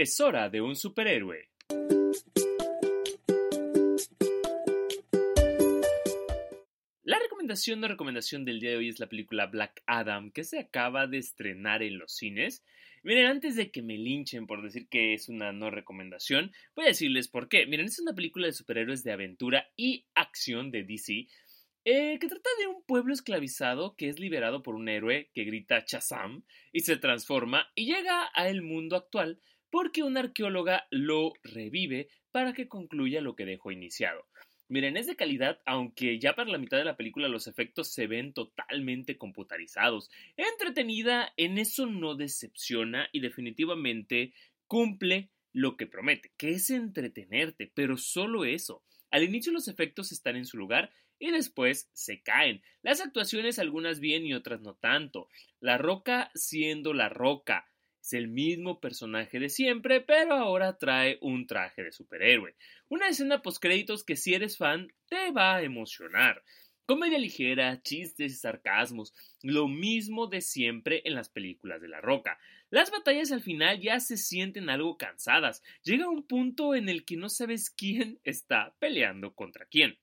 Es hora de un superhéroe. La recomendación de recomendación del día de hoy es la película Black Adam, que se acaba de estrenar en los cines. Miren, antes de que me linchen por decir que es una no recomendación, voy a decirles por qué. Miren, es una película de superhéroes de aventura y acción de DC, eh, que trata de un pueblo esclavizado que es liberado por un héroe que grita Chazam y se transforma y llega a el mundo actual porque una arqueóloga lo revive para que concluya lo que dejó iniciado. Miren, es de calidad, aunque ya para la mitad de la película los efectos se ven totalmente computarizados. Entretenida, en eso no decepciona y definitivamente cumple lo que promete, que es entretenerte, pero solo eso. Al inicio los efectos están en su lugar y después se caen. Las actuaciones algunas bien y otras no tanto. La roca siendo la roca, es el mismo personaje de siempre, pero ahora trae un traje de superhéroe. Una escena postcréditos que si eres fan te va a emocionar. Comedia ligera, chistes y sarcasmos, lo mismo de siempre en las películas de La Roca. Las batallas al final ya se sienten algo cansadas. Llega un punto en el que no sabes quién está peleando contra quién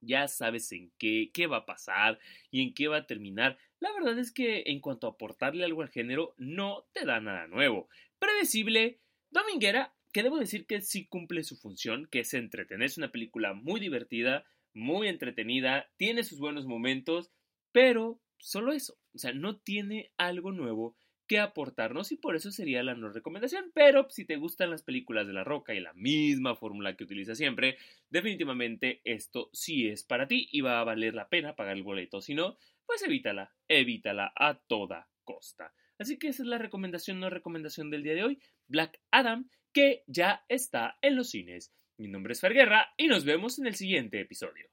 ya sabes en qué, qué va a pasar y en qué va a terminar. La verdad es que en cuanto a aportarle algo al género, no te da nada nuevo. Predecible, dominguera, que debo decir que sí cumple su función, que es entretener. Es una película muy divertida, muy entretenida, tiene sus buenos momentos, pero solo eso. O sea, no tiene algo nuevo que aportarnos y por eso sería la no recomendación. Pero si te gustan las películas de La Roca y la misma fórmula que utiliza siempre, definitivamente esto sí es para ti y va a valer la pena pagar el boleto. Si no, pues evítala, evítala a toda costa. Así que esa es la recomendación no recomendación del día de hoy, Black Adam, que ya está en los cines. Mi nombre es Ferguerra y nos vemos en el siguiente episodio.